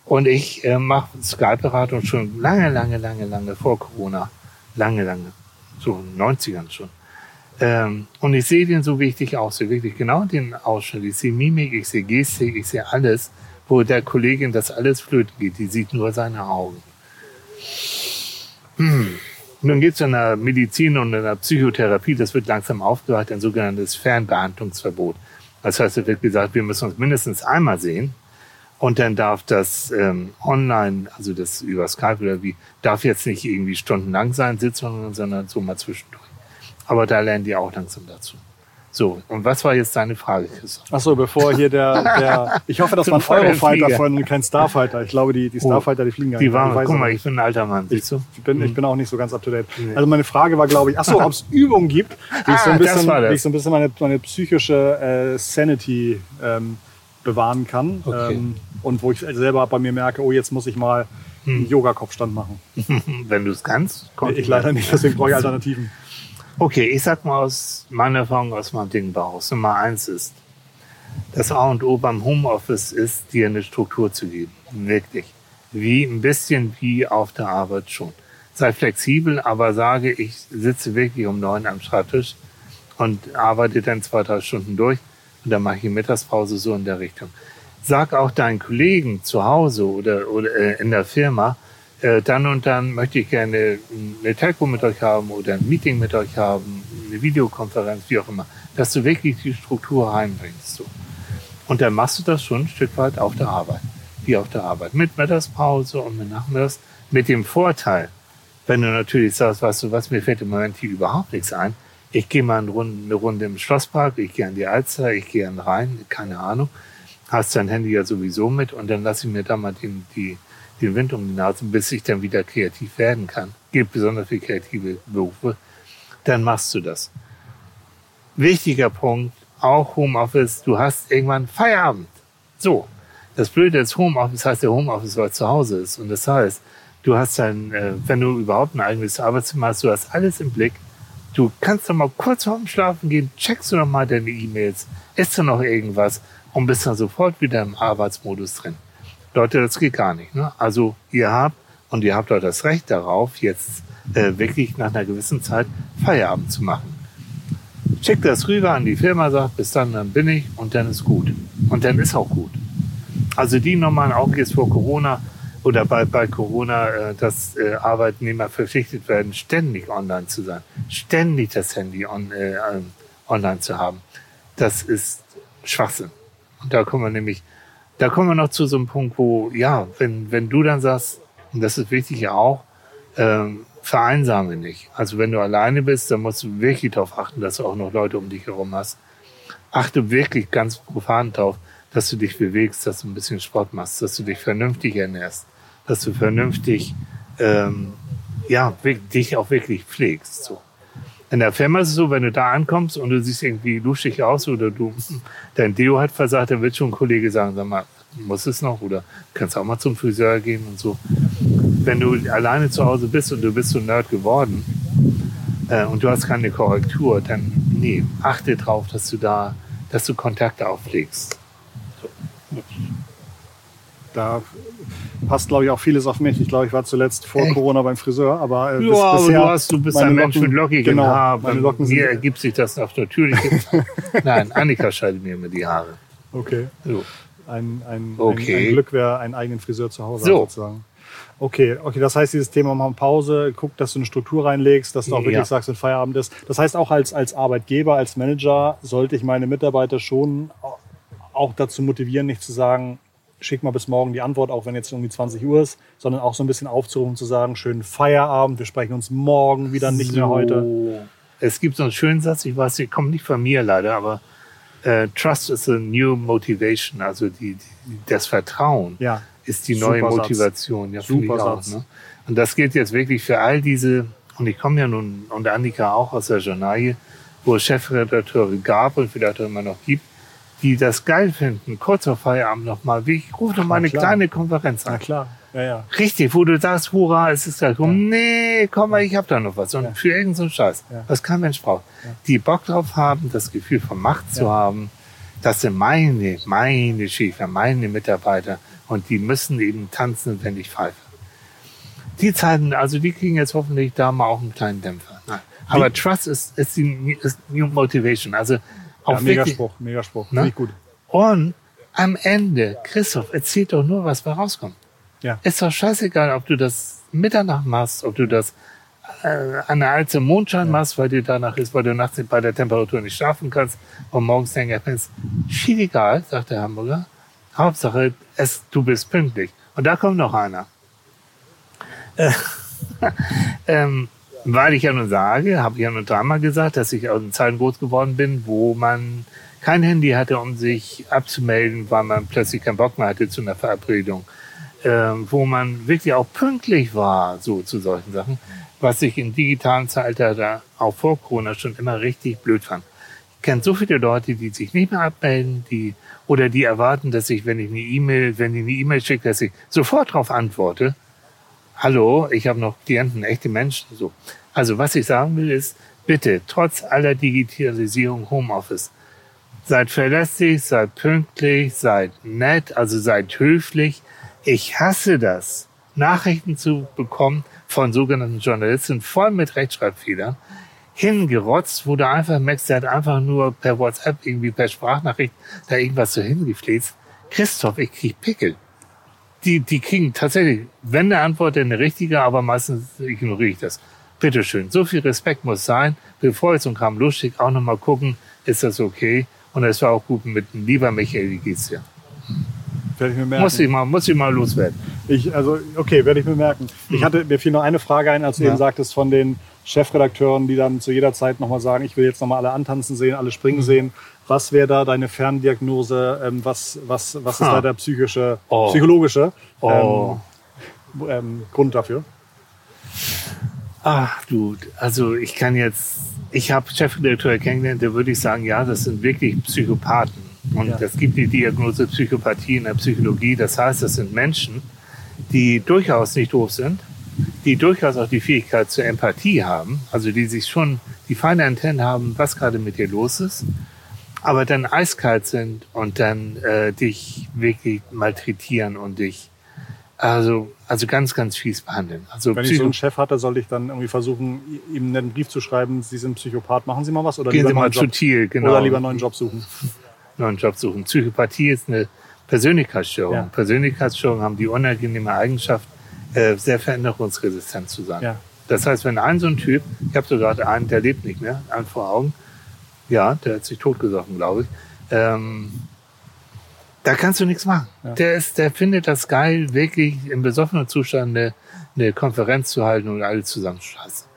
Und ich äh, mache Skype-Beratung schon lange, lange, lange, lange vor Corona. Lange, lange. So in den 90ern schon. Ähm, und ich sehe den so wichtig aus, so wirklich genau den Ausschnitt. Ich sehe Mimik, ich sehe Gestik, ich sehe alles, wo der Kollegin das alles flöten geht. Die sieht nur seine Augen. Hm. Nun geht es in der Medizin und in der Psychotherapie, das wird langsam aufgeweicht, ein sogenanntes Fernbehandlungsverbot. Das heißt, es wird gesagt, wir müssen uns mindestens einmal sehen und dann darf das ähm, online, also das über Skype oder wie, darf jetzt nicht irgendwie stundenlang sein, Sitzungen, sondern so mal zwischendurch. Aber da lernen die auch langsam dazu. So, und was war jetzt deine Frage, Christoph? Ach so, bevor hier der, der ich hoffe, das war ein Eurofighter von kein Starfighter. Ich glaube, die, die Oh. Starfighter, die fliegen gar Die nicht. waren, Ich weiß guck mal, ich bin ein alter Mann, siehst du? Ich bin, ich bin auch nicht so ganz up to date. Nee. Also meine Frage war, glaube ich, ach so, ob es Übungen gibt, wie ich so Ah, ein das bisschen, das. wie ich so ein bisschen meine, meine psychische äh, Sanity ähm, bewahren kann. Okay. Ähm, und wo ich selber bei mir merke, oh, jetzt muss ich mal Hm. einen Yoga-Kopfstand machen. Wenn du es kannst. kommt Ich leider nicht, deswegen brauche ich Alternativen. Okay, ich sag mal aus meiner Erfahrung, aus meinem Ding Bauch. Nummer eins ist, das A und O beim Homeoffice ist, dir eine Struktur zu geben. Wirklich. Wie, ein bisschen wie auf der Arbeit schon. Sei flexibel, aber sage, ich sitze wirklich um neun am Schreibtisch und arbeite dann zwei, drei Stunden durch und dann mache ich Mittagspause so in der Richtung. Sag auch deinen Kollegen zu Hause oder, oder äh, in der Firma, äh, dann und dann möchte ich gerne eine Telco mit euch haben oder ein Meeting mit euch haben, eine Videokonferenz, wie auch immer, dass du wirklich die Struktur reinbringst. So. Und dann machst du das schon ein Stück weit auf der Arbeit, wie auf der Arbeit, mit Mittagspause und mit Nachmittags, mit dem Vorteil, wenn du natürlich sagst, weißt du was, mir fällt im Moment hier überhaupt nichts ein, ich gehe mal eine Runde, im Schlosspark, ich gehe an die Alster, ich gehe an den Rhein, keine Ahnung, hast dein Handy ja sowieso mit und dann lasse ich mir da mal den, die, den Wind um die Nase, bis ich dann wieder kreativ werden kann. Gilt besonders für kreative Berufe. Dann machst du das. Wichtiger Punkt, auch Homeoffice, du hast irgendwann Feierabend. So. Das Blöde ist Homeoffice heißt der Homeoffice, weil es zu Hause ist. Und das heißt, du hast dann, äh, wenn du überhaupt ein eigenes Arbeitszimmer hast, du hast alles im Blick. Du kannst doch mal kurz vorm Schlafen gehen, checkst du noch mal deine E-Mails, isst du noch irgendwas und bist dann sofort wieder im Arbeitsmodus drin. Leute, das geht gar nicht. Ne? Also ihr habt, und ihr habt auch das Recht darauf, jetzt äh, wirklich nach einer gewissen Zeit Feierabend zu machen. Schickt das rüber an die Firma, sagt, bis dann, dann bin ich und dann ist gut. Und dann ist auch gut. Also die normalen auch jetzt vor Corona oder bei, bei Corona, äh, dass äh, Arbeitnehmer verpflichtet werden, ständig online zu sein, ständig das Handy on, äh, ähm, online zu haben. Das ist Schwachsinn. Und da kommen wir nämlich, da kommen wir noch zu so einem Punkt, wo, ja, wenn, wenn du dann sagst, und das ist wichtig ja auch, ähm, vereinsame nicht. Also wenn du alleine bist, dann musst du wirklich darauf achten, dass du auch noch Leute um dich herum hast. Achte wirklich ganz profan darauf, dass du dich bewegst, dass du ein bisschen Sport machst, dass du dich vernünftig ernährst, dass du vernünftig, ähm, ja, dich auch wirklich pflegst. So. In der Firma ist es so, wenn du da ankommst und du siehst irgendwie luschig aus oder du, dein Deo hat versagt, dann wird schon ein Kollege sagen, sag mal, muss es noch oder kannst auch mal zum Friseur gehen und so. Wenn du alleine zu Hause bist und du bist so ein Nerd geworden äh, und du hast keine Korrektur, dann nee, achte drauf, dass du da, dass du Kontakte auflegst. Da passt, glaube ich, auch vieles auf mich. Ich glaube, ich war zuletzt vor Echt? Corona beim Friseur, aber äh, bis- Ja, aber bisher du, hast, du bist ein Mensch Locken- mit lockigen genau, Haar. Meine Locken mir ergibt sich das auf natürliche. Nein, Annika scheidet mir immer die Haare. okay. So. Ein, ein, Okay. ein, ein Glück, wer einen eigenen Friseur zu Hause So. sozusagen. Okay, okay, das heißt, dieses Thema mal Pause, guck, dass du eine Struktur reinlegst, dass du auch wirklich Ja. sagst, wenn Feierabend ist. Das heißt, auch als, als Arbeitgeber, als Manager sollte ich meine Mitarbeiter schon auch dazu motivieren, nicht zu sagen, schick mal bis morgen die Antwort, auch wenn jetzt irgendwie 20 Uhr ist, sondern auch so ein bisschen aufzurufen, zu sagen, schönen Feierabend, wir sprechen uns morgen wieder, nicht mehr heute. Es gibt so einen schönen Satz, ich weiß, der kommt nicht von mir leider, aber äh, Trust is a new motivation, also die, die, das Vertrauen Ja. ist die Super neue Satz. Motivation. Ja, Super ich auch, Satz. ne? Und das gilt jetzt wirklich für all diese, und ich komme ja nun, und Annika auch aus der Journalie, wo es Chefredakteure gab und vielleicht auch immer noch gibt, die das geil finden, kurz vor Feierabend nochmal, wie ich rufe noch mal Na eine klar. kleine Konferenz Na an. klar, ja, ja. Richtig, wo du sagst, hurra, es ist gleich rum. Nee, komm mal, ich hab da noch was. Und Ja. für irgendeinen so Scheiß, Ja. was kein Mensch braucht. Die Bock drauf haben, das Gefühl von Macht zu Ja. haben, das sind meine, meine Schäfer, meine Mitarbeiter. Und die müssen eben tanzen, wenn ich pfeife. Die Zeiten, also die kriegen jetzt hoffentlich da mal auch einen kleinen Dämpfer. Nein. Aber Trust ist, ist die ist New Motivation. Also auch ja Megaspruch, Megaspruch. Ne? Gut. und am Ende, Christoph, erzählt doch nur, was bei rauskommt. Ja. Ist doch scheißegal, ob du das Mitternacht machst, ob du das äh, an der Alze Mondschein machst, weil dir danach ist, weil du nachts bei der Temperatur nicht schlafen kannst und morgens länger pennst. Viel egal, sagt der Hamburger. Hauptsache, es, du bist pünktlich. Und da kommt noch einer. Äh, ähm, weil ich ja nun sage, habe ich ja nun dreimal gesagt, dass ich aus den Zeiten groß geworden bin, wo man kein Handy hatte, um sich abzumelden, weil man plötzlich keinen Bock mehr hatte zu einer Verabredung. Ähm, wo man wirklich auch pünktlich war, so zu solchen Sachen, was ich im digitalen Zeitalter auch vor Corona schon immer richtig blöd fand. Ich kenne so viele Leute, die sich nicht mehr abmelden, die oder die erwarten, dass ich, wenn ich eine E-Mail, wenn die eine E-Mail schickt, dass ich sofort darauf antworte. Hallo, ich habe noch Klienten, echte Menschen. So. Also was ich sagen will ist, bitte, trotz aller Digitalisierung Homeoffice, seid verlässlich, seid pünktlich, seid nett, also seid höflich. Ich hasse das, Nachrichten zu bekommen von sogenannten Journalisten voll mit Rechtschreibfehlern, hingerotzt, wo du einfach merkst, der hat einfach nur per WhatsApp, irgendwie per Sprachnachricht da irgendwas so hingefläzt. Christoph, ich krieg Pickel. Die, die kriegen tatsächlich, wenn eine Antwort, dann eine richtige, aber meistens ignoriere ich das. Bitteschön. So viel Respekt muss sein. Bevor ich so ein Kram losschicke, auch nochmal gucken, ist das okay? Und es war auch gut mit dem lieber Michael, wie geht's dir? Werde ich mir merken. Muss ich mal, muss ich mal loswerden. Ich, also, okay, werde ich mir merken. Ich hatte, mir fiel noch eine Frage ein, als du Hm. Ja. eben sagtest, von den Chefredakteuren, die dann zu jeder Zeit nochmal sagen, ich will jetzt nochmal alle antanzen sehen, alle springen Hm. sehen. Was wäre da deine Ferndiagnose? Ähm, was, was, was ist Ha. da der psychische, Oh. psychologische Oh. ähm, ähm, Grund dafür? Ach du, also ich kann jetzt, ich habe Chefredakteur kennengelernt, der würde ich sagen, ja, das sind wirklich Psychopathen. Und Ja. es gibt die Diagnose Psychopathie in der Psychologie. Das heißt, das sind Menschen, die durchaus nicht doof sind, die durchaus auch die Fähigkeit zur Empathie haben, also die sich schon die feine Antennen haben, was gerade mit dir los ist, aber dann eiskalt sind und dann äh, dich wirklich malträtieren und dich also also ganz ganz fies behandeln. Also Wenn ich so einen Chef hatte, sollte ich dann irgendwie versuchen, ihm einen Brief zu schreiben, Sie sind Psychopath, machen Sie mal was oder gehen Sie mal zu Thiel, genau. oder lieber einen neuen Job suchen. neuen Job suchen. Psychopathie ist eine Persönlichkeitsstörung. Ja. Persönlichkeitsstörungen haben die unangenehme Eigenschaft, äh, sehr veränderungsresistent zu sein. Ja. Das heißt, wenn ein so ein Typ, ich habe sogar einen, der lebt nicht mehr, einen vor Augen, ja, der hat sich totgesoffen, glaube ich, ähm, da kannst du nichts machen. Ja. Der ist, der findet das geil, wirklich im besoffenen Zustand eine, eine Konferenz zu halten und alle zusammenscheißen.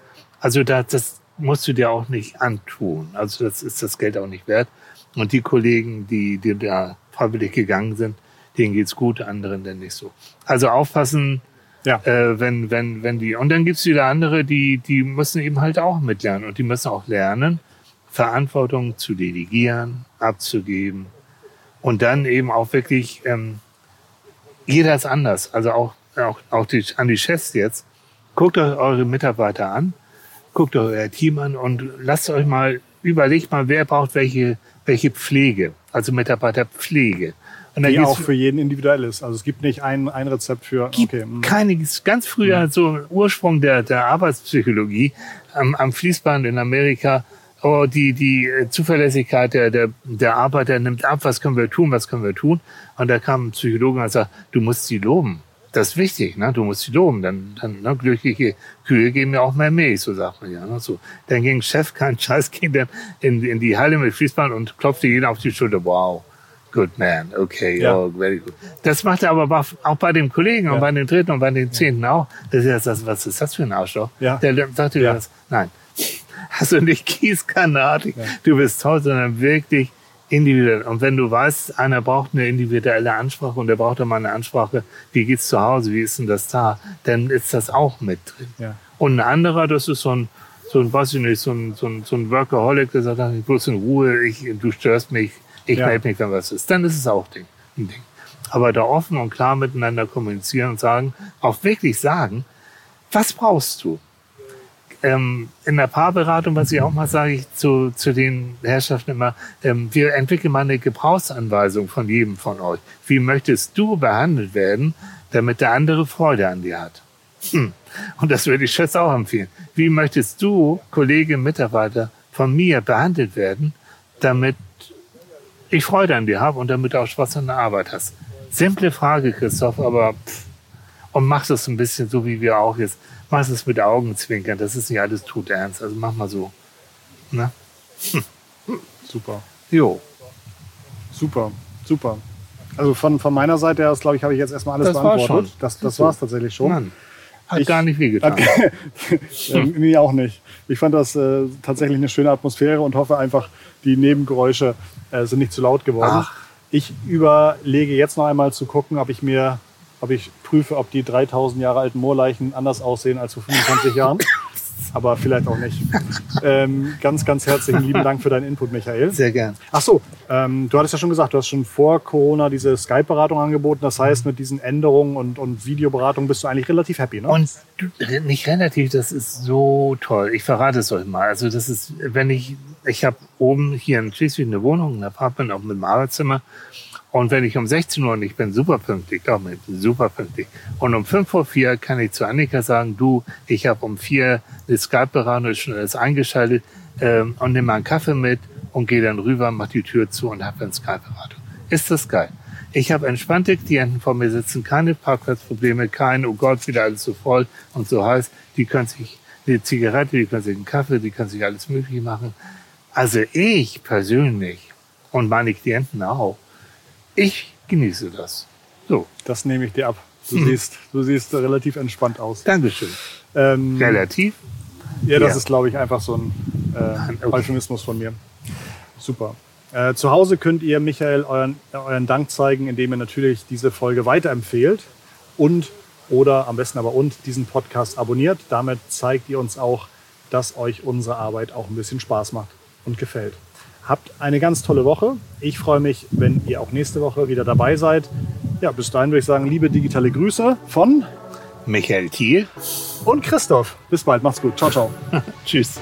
Also da, das musst du dir auch nicht antun. Also das ist das Geld auch nicht wert. Und die Kollegen, die, die da freiwillig gegangen sind, denen geht's gut, anderen dann nicht so. Also aufpassen, Ja. äh, wenn, wenn, wenn die, und dann gibt's wieder andere, die, die müssen eben halt auch mitlernen und die müssen auch lernen, Verantwortung zu delegieren, abzugeben und dann eben auch wirklich, ähm, jeder ist anders, also auch, auch, auch die, an die Chefs jetzt, guckt euch eure Mitarbeiter an, guckt euch euer Team an und lasst euch mal, überlegt mal, wer braucht welche, welche Pflege, also Mitarbeiterpflege. Und Die auch für jeden individuell ist. Also es gibt nicht ein, ein Rezept für, gibt okay, mm. keine, ganz früher so Ursprung der, der Arbeitspsychologie am, am Fließband in Amerika. Oh, die, die äh, Zuverlässigkeit der, der, der Arbeiter nimmt ab, was können wir tun, was können wir tun. Und da kam ein Psychologe und sagt, du musst sie loben. das ist wichtig, ne? Du musst sie loben. Dann, dann ne? glückliche Kühe geben ja auch mehr Milch, so sagt man ja. Ne? So. Dann ging Chef, kein Scheiß, ging dann in, in die Halle mit Fließband und klopfte jeden auf die Schulter. Wow, good man, okay, ja. oh, very good. Das macht er aber auch bei dem Kollegen ja. und bei den Dritten und bei den Zehnten auch. Das ist das, was ist das für ein Arschloch? Ja. Der sagte ja. das, nein, also nicht Gießkanartig, ja. du bist toll, sondern wirklich individuell. Und wenn du weißt, einer braucht eine individuelle Ansprache und der braucht immer eine Ansprache, wie geht's zu Hause, wie ist denn das da, dann ist das auch mit drin. Ja. Und ein anderer, das ist so ein, so ein, weiß ich nicht, so ein, so ein, so ein Workaholic, der sagt, ich bloß in Ruhe, ich, du störst mich, ich ja. melde mich, wenn was ist. Dann ist es auch Ding, ein Ding. Aber da offen und klar miteinander kommunizieren und sagen, auch wirklich sagen, was brauchst du? Ähm, in der Paarberatung, was ich auch mal sage ich zu, zu den Herrschaften immer, ähm, wir entwickeln mal eine Gebrauchsanweisung von jedem von euch. Wie möchtest du behandelt werden, damit der andere Freude an dir hat? Hm. Und das würde ich Schätze auch empfehlen. Wie möchtest du, Kollege, Mitarbeiter, von mir behandelt werden, damit ich Freude an dir habe und damit du auch Spaß an der Arbeit hast? Simple Frage, Christoph, aber pff, und mach das ein bisschen so, wie wir auch jetzt mach es mit Augenzwinkern. Das ist nicht alles tut ernst. Also mach mal so. Ne? Super. Jo. Super, super. Also von, von meiner Seite aus, glaube ich, habe ich jetzt erstmal alles das beantwortet. War schon. Das, das war es tatsächlich schon. Mann. Hat ich, gar nicht wehgetan. ja, mir auch nicht. Ich fand das äh, tatsächlich eine schöne Atmosphäre und hoffe einfach, die Nebengeräusche äh, sind nicht zu laut geworden. Ach. Ich überlege jetzt noch einmal zu gucken, ob ich mir ob ich prüfe, ob die 3000 Jahre alten Moorleichen anders aussehen als vor 25 Jahren. Aber vielleicht auch nicht. Ähm, ganz, ganz herzlichen lieben Dank für deinen Input, Michael. Sehr gern. Ach so, ähm, du hattest ja schon gesagt, du hast schon vor Corona diese Skype-Beratung angeboten. Das heißt, mit diesen Änderungen und, und Videoberatung bist du eigentlich relativ happy, ne? Und nicht relativ, das ist so toll. Ich verrate es euch mal. Also das ist, wenn ich, ich habe oben hier in Schleswig eine Wohnung, ein Apartment, auch mit einem Arbeitszimmer. Und wenn ich um 16 Uhr und ich bin super pünktlich, glaub mir, super pünktlich. Und um 5 vor 4 kann ich zu Annika sagen, du, ich habe um 4 eine Skype-Beratung, schon alles eingeschaltet ähm, und nehme einen Kaffee mit und gehe dann rüber, mach die Tür zu und habe eine Skype-Beratung. Ist das geil? Ich habe entspannte Klienten vor mir sitzen, keine Parkplatzprobleme, kein, oh Gott, wieder alles so voll und so heiß. Die können sich eine Zigarette, die können sich einen Kaffee, die können sich alles Mögliche machen. Also ich persönlich und meine Klienten auch, ich genieße das. So. Das nehme ich dir ab. Du, hm. siehst, du siehst relativ entspannt aus. Dankeschön. Ähm, relativ? Ja, das ja. ist, glaube ich, einfach so ein äh, okay. Euphemismus von mir. Super. Äh, zu Hause könnt ihr Michael euren, euren Dank zeigen, indem ihr natürlich diese Folge weiterempfehlt und oder am besten aber und diesen Podcast abonniert. Damit zeigt ihr uns auch, dass euch unsere Arbeit auch ein bisschen Spaß macht und gefällt. Habt eine ganz tolle Woche. Ich freue mich, wenn ihr auch nächste Woche wieder dabei seid. Ja, bis dahin würde ich sagen, liebe digitale Grüße von Michael Thiel und Christoph. Bis bald, macht's gut. Ciao, ciao. Tschüss.